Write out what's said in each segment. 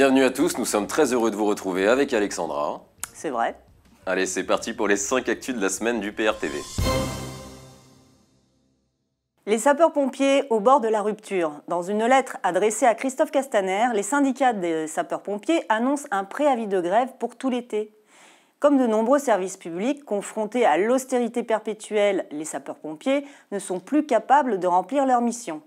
Bienvenue à tous, nous sommes très heureux de vous retrouver avec Alexandra. C'est vrai. Allez, c'est parti pour les 5 actus de la semaine du PRTV. Les sapeurs-pompiers au bord de la rupture. Dans une lettre adressée à Christophe Castaner, les syndicats des sapeurs-pompiers annoncent un préavis de grève pour tout l'été. Comme de nombreux services publics confrontés à l'austérité perpétuelle, les sapeurs-pompiers ne sont plus capables de remplir leur mission.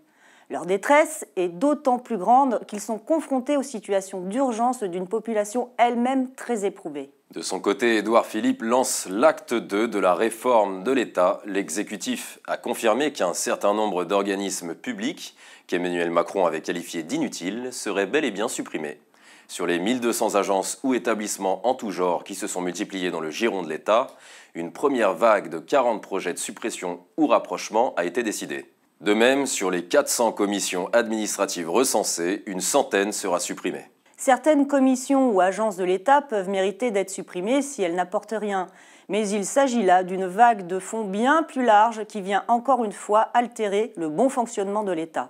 Leur détresse est d'autant plus grande qu'ils sont confrontés aux situations d'urgence d'une population elle-même très éprouvée. De son côté, Édouard Philippe lance l'acte 2 de la réforme de l'État. L'exécutif a confirmé qu'un certain nombre d'organismes publics, qu'Emmanuel Macron avait qualifiés d'inutiles, seraient bel et bien supprimés. Sur les 1200 agences ou établissements en tout genre qui se sont multipliés dans le giron de l'État, une première vague de 40 projets de suppression ou rapprochement a été décidée. De même, sur les 400 commissions administratives recensées, une centaine sera supprimée. Certaines commissions ou agences de l'État peuvent mériter d'être supprimées si elles n'apportent rien. Mais il s'agit là d'une vague de fonds bien plus large qui vient encore une fois altérer le bon fonctionnement de l'État.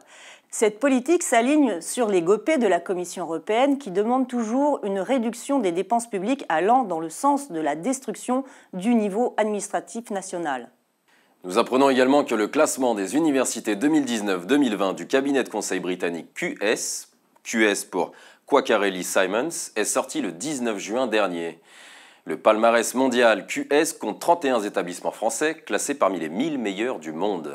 Cette politique s'aligne sur les gopés de la Commission européenne qui demande toujours une réduction des dépenses publiques allant dans le sens de la destruction du niveau administratif national. Nous apprenons également que le classement des universités 2019-2020 du cabinet de conseil britannique QS, QS pour Quaccarelli Simons, est sorti le 19 juin dernier. Le palmarès mondial QS compte 31 établissements français classés parmi les 1000 meilleurs du monde.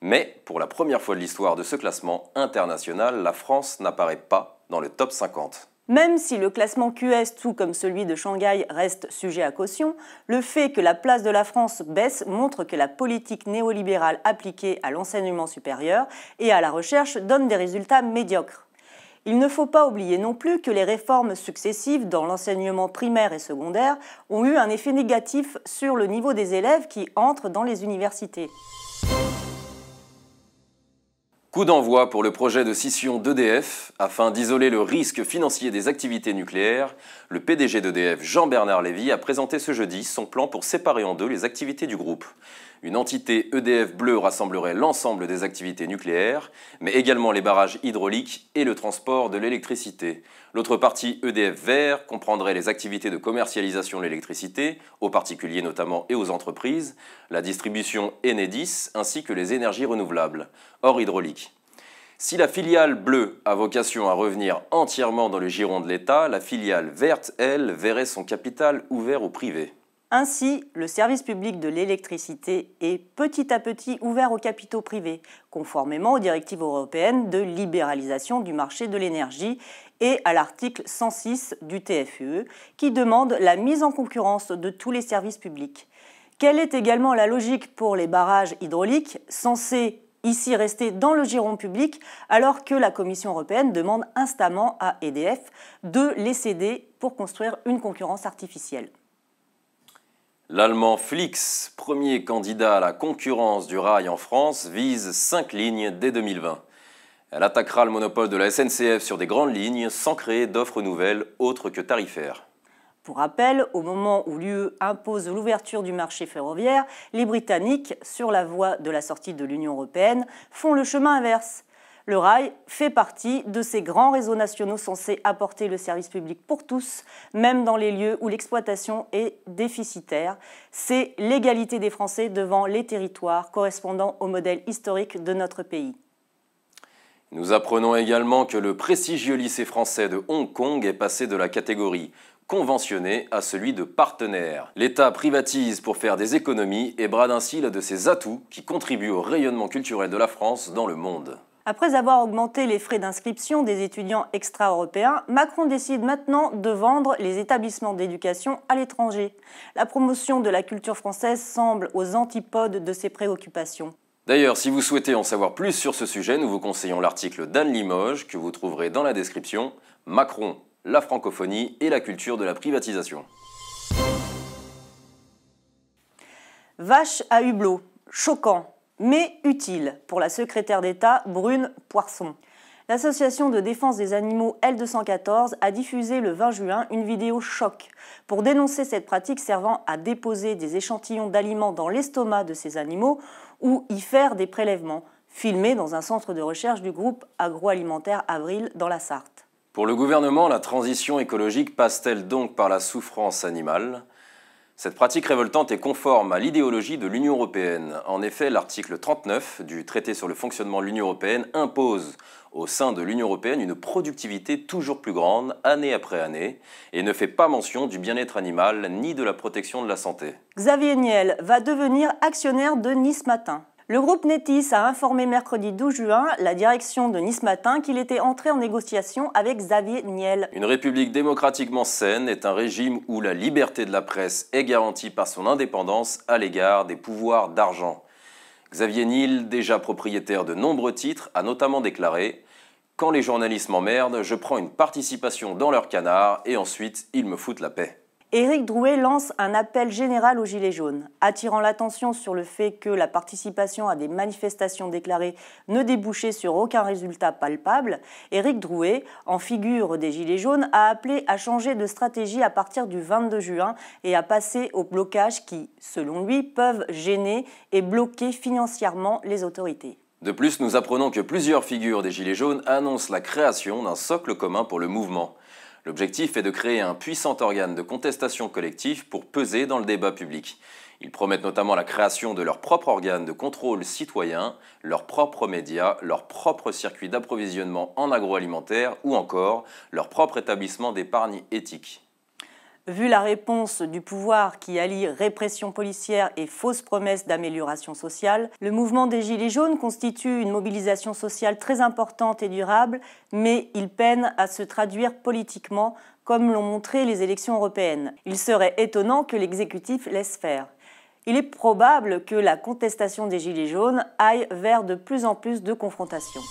Mais pour la première fois de l'histoire de ce classement international, la France n'apparaît pas dans le top 50. Même si le classement QS, tout comme celui de Shanghai, reste sujet à caution, le fait que la place de la France baisse montre que la politique néolibérale appliquée à l'enseignement supérieur et à la recherche donne des résultats médiocres. Il ne faut pas oublier non plus que les réformes successives dans l'enseignement primaire et secondaire ont eu un effet négatif sur le niveau des élèves qui entrent dans les universités. Coup d'envoi pour le projet de scission d'EDF. Afin d'isoler le risque financier des activités nucléaires, le PDG d'EDF, Jean-Bernard Lévy, a présenté ce jeudi son plan pour séparer en deux les activités du groupe. Une entité EDF Bleu rassemblerait l'ensemble des activités nucléaires, mais également les barrages hydrauliques et le transport de l'électricité. L'autre partie EDF Vert comprendrait les activités de commercialisation de l'électricité, aux particuliers notamment et aux entreprises, la distribution Enedis ainsi que les énergies renouvelables, hors hydraulique. Si la filiale bleue a vocation à revenir entièrement dans le giron de l'État, la filiale verte, elle, verrait son capital ouvert au privé. Ainsi, le service public de l'électricité est petit à petit ouvert aux capitaux privés, conformément aux directives européennes de libéralisation du marché de l'énergie et à l'article 106 du TFUE, qui demande la mise en concurrence de tous les services publics. Quelle est également la logique pour les barrages hydrauliques, censés ici rester dans le giron public, alors que la Commission européenne demande instamment à EDF de les céder pour construire une concurrence artificielle? L'allemand Flix, premier candidat à la concurrence du rail en France, vise 5 lignes dès 2020. Elle attaquera le monopole de la SNCF sur des grandes lignes sans créer d'offres nouvelles autres que tarifaires. Pour rappel, au moment où l'UE impose l'ouverture du marché ferroviaire, les Britanniques, sur la voie de la sortie de l'Union européenne, font le chemin inverse. Le rail fait partie de ces grands réseaux nationaux censés apporter le service public pour tous, même dans les lieux où l'exploitation est déficitaire. C'est l'égalité des Français devant les territoires correspondant au modèle historique de notre pays. Nous apprenons également que le prestigieux lycée français de Hong Kong est passé de la catégorie conventionné à celui de partenaire. L'État privatise pour faire des économies et brade ainsi l'un de ses atouts qui contribuent au rayonnement culturel de la France dans le monde. Après avoir augmenté les frais d'inscription des étudiants extra-européens, Macron décide maintenant de vendre les établissements d'éducation à l'étranger. La promotion de la culture française semble aux antipodes de ses préoccupations. D'ailleurs, si vous souhaitez en savoir plus sur ce sujet, nous vous conseillons l'article d'Anne Limoges que vous trouverez dans la description Macron, la francophonie et la culture de la privatisation. Vache à hublot, choquant, mais utile pour la secrétaire d'État Brune Poisson. L'association de défense des animaux L214 a diffusé le 20 juin une vidéo choc pour dénoncer cette pratique servant à déposer des échantillons d'aliments dans l'estomac de ces animaux ou y faire des prélèvements, filmés dans un centre de recherche du groupe agroalimentaire Avril dans la Sarthe. Pour le gouvernement, la transition écologique passe-t-elle donc par la souffrance animale? Cette pratique révoltante est conforme à l'idéologie de l'Union européenne. En effet, l'article 39 du traité sur le fonctionnement de l'Union européenne impose au sein de l'Union européenne une productivité toujours plus grande année après année et ne fait pas mention du bien-être animal ni de la protection de la santé. Xavier Niel va devenir actionnaire de Nice Matin. Le groupe Netis a informé mercredi 12 juin la direction de Nice Matin qu'il était entré en négociation avec Xavier Niel. Une république démocratiquement saine est un régime où la liberté de la presse est garantie par son indépendance à l'égard des pouvoirs d'argent. Xavier Niel, déjà propriétaire de nombreux titres, a notamment déclaré Quand les journalistes m'emmerdent, je prends une participation dans leur canard et ensuite ils me foutent la paix. Éric Drouet lance un appel général aux Gilets jaunes, attirant l'attention sur le fait que la participation à des manifestations déclarées ne débouchait sur aucun résultat palpable. Éric Drouet, en figure des Gilets jaunes, a appelé à changer de stratégie à partir du 22 juin et à passer aux blocages qui, selon lui, peuvent gêner et bloquer financièrement les autorités. De plus, nous apprenons que plusieurs figures des Gilets jaunes annoncent la création d'un socle commun pour le mouvement. L'objectif est de créer un puissant organe de contestation collective pour peser dans le débat public. Ils promettent notamment la création de leur propre organe de contrôle citoyen, leurs propres médias, leur propre circuit d'approvisionnement en agroalimentaire ou encore leur propre établissement d'épargne éthique. Vu la réponse du pouvoir qui allie répression policière et fausses promesses d'amélioration sociale, le mouvement des Gilets jaunes constitue une mobilisation sociale très importante et durable, mais il peine à se traduire politiquement, comme l'ont montré les élections européennes. Il serait étonnant que l'exécutif laisse faire. Il est probable que la contestation des Gilets jaunes aille vers de plus en plus de confrontations.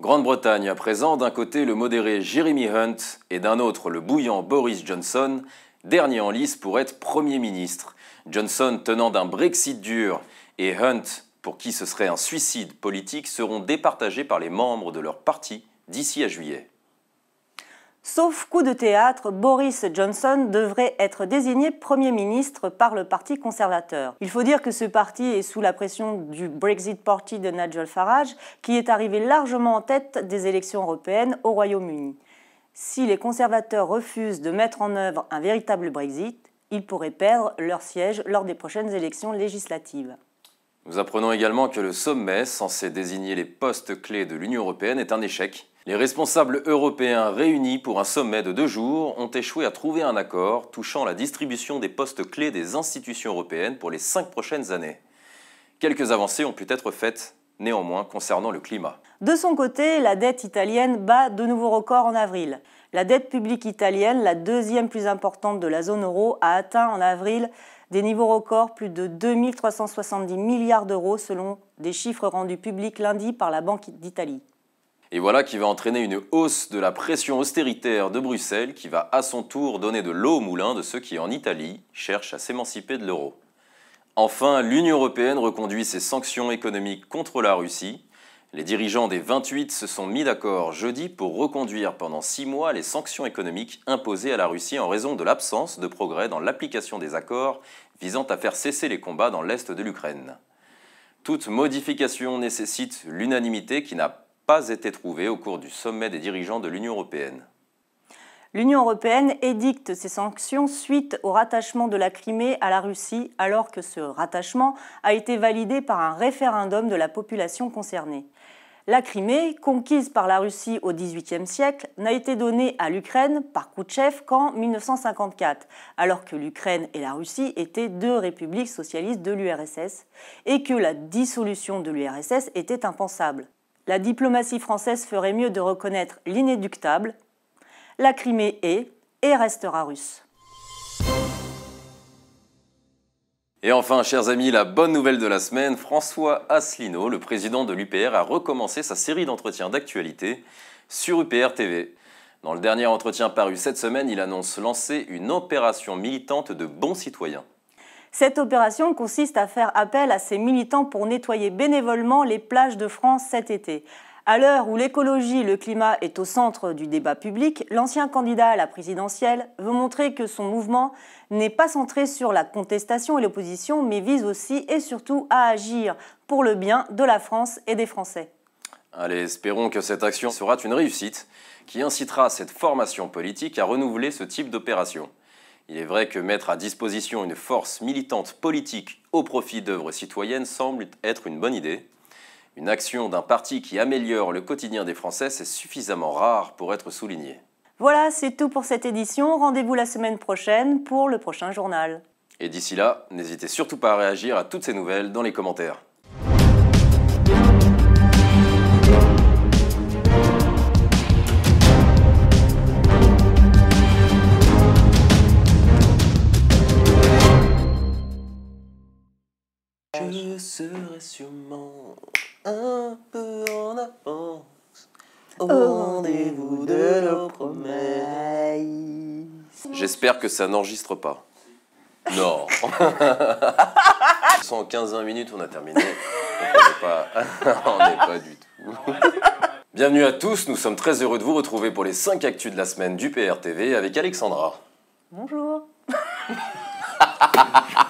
Grande-Bretagne à présent, d'un côté le modéré Jeremy Hunt et d'un autre le bouillant Boris Johnson, dernier en lice pour être Premier ministre. Johnson tenant d'un Brexit dur et Hunt, pour qui ce serait un suicide politique, seront départagés par les membres de leur parti d'ici à juillet. Sauf coup de théâtre, Boris Johnson devrait être désigné Premier ministre par le Parti conservateur. Il faut dire que ce parti est sous la pression du Brexit Party de Nigel Farage, qui est arrivé largement en tête des élections européennes au Royaume-Uni. Si les conservateurs refusent de mettre en œuvre un véritable Brexit, ils pourraient perdre leur siège lors des prochaines élections législatives. Nous apprenons également que le sommet, censé désigner les postes clés de l'Union européenne, est un échec les responsables européens réunis pour un sommet de deux jours ont échoué à trouver un accord touchant la distribution des postes clés des institutions européennes pour les cinq prochaines années. Quelques avancées ont pu être faites néanmoins concernant le climat. De son côté, la dette italienne bat de nouveaux records en avril. La dette publique italienne, la deuxième plus importante de la zone euro, a atteint en avril des niveaux records, plus de 2370 milliards d'euros selon des chiffres rendus publics lundi par la Banque d'Italie. Et voilà qui va entraîner une hausse de la pression austéritaire de Bruxelles qui va à son tour donner de l'eau au moulin de ceux qui, en Italie, cherchent à s'émanciper de l'euro. Enfin, l'Union européenne reconduit ses sanctions économiques contre la Russie. Les dirigeants des 28 se sont mis d'accord jeudi pour reconduire pendant six mois les sanctions économiques imposées à la Russie en raison de l'absence de progrès dans l'application des accords visant à faire cesser les combats dans l'est de l'Ukraine. Toute modification nécessite l'unanimité qui n'a été trouvé au cours du sommet des dirigeants de l'Union européenne. L'Union européenne édicte ces sanctions suite au rattachement de la Crimée à la Russie, alors que ce rattachement a été validé par un référendum de la population concernée. La Crimée, conquise par la Russie au XVIIIe siècle, n'a été donnée à l'Ukraine par Khrouchtchev qu'en 1954, alors que l'Ukraine et la Russie étaient deux républiques socialistes de l'URSS et que la dissolution de l'URSS était impensable la diplomatie française ferait mieux de reconnaître l'inéductable. La Crimée est et restera russe. Et enfin, chers amis, la bonne nouvelle de la semaine, François Asselineau, le président de l'UPR, a recommencé sa série d'entretiens d'actualité sur UPR TV. Dans le dernier entretien paru cette semaine, il annonce lancer une opération militante de bons citoyens. Cette opération consiste à faire appel à ces militants pour nettoyer bénévolement les plages de France cet été. À l'heure où l'écologie et le climat est au centre du débat public, l'ancien candidat à la présidentielle veut montrer que son mouvement n'est pas centré sur la contestation et l'opposition, mais vise aussi et surtout à agir pour le bien de la France et des Français. Allez, espérons que cette action sera une réussite qui incitera cette formation politique à renouveler ce type d'opération. Il est vrai que mettre à disposition une force militante politique au profit d'œuvres citoyennes semble être une bonne idée. Une action d'un parti qui améliore le quotidien des Français, c'est suffisamment rare pour être souligné. Voilà, c'est tout pour cette édition. Rendez-vous la semaine prochaine pour le prochain journal. Et d'ici là, n'hésitez surtout pas à réagir à toutes ces nouvelles dans les commentaires. Serai sûrement un peu en avance au rendez-vous de nos promesses. J'espère que ça n'enregistre pas. Non. 115 minutes, on a terminé. on n'est pas, on n'est pas du tout. Bienvenue à tous, nous sommes très heureux de vous retrouver pour les 5 actus de la semaine du PRTV avec Alexandra. Bonjour.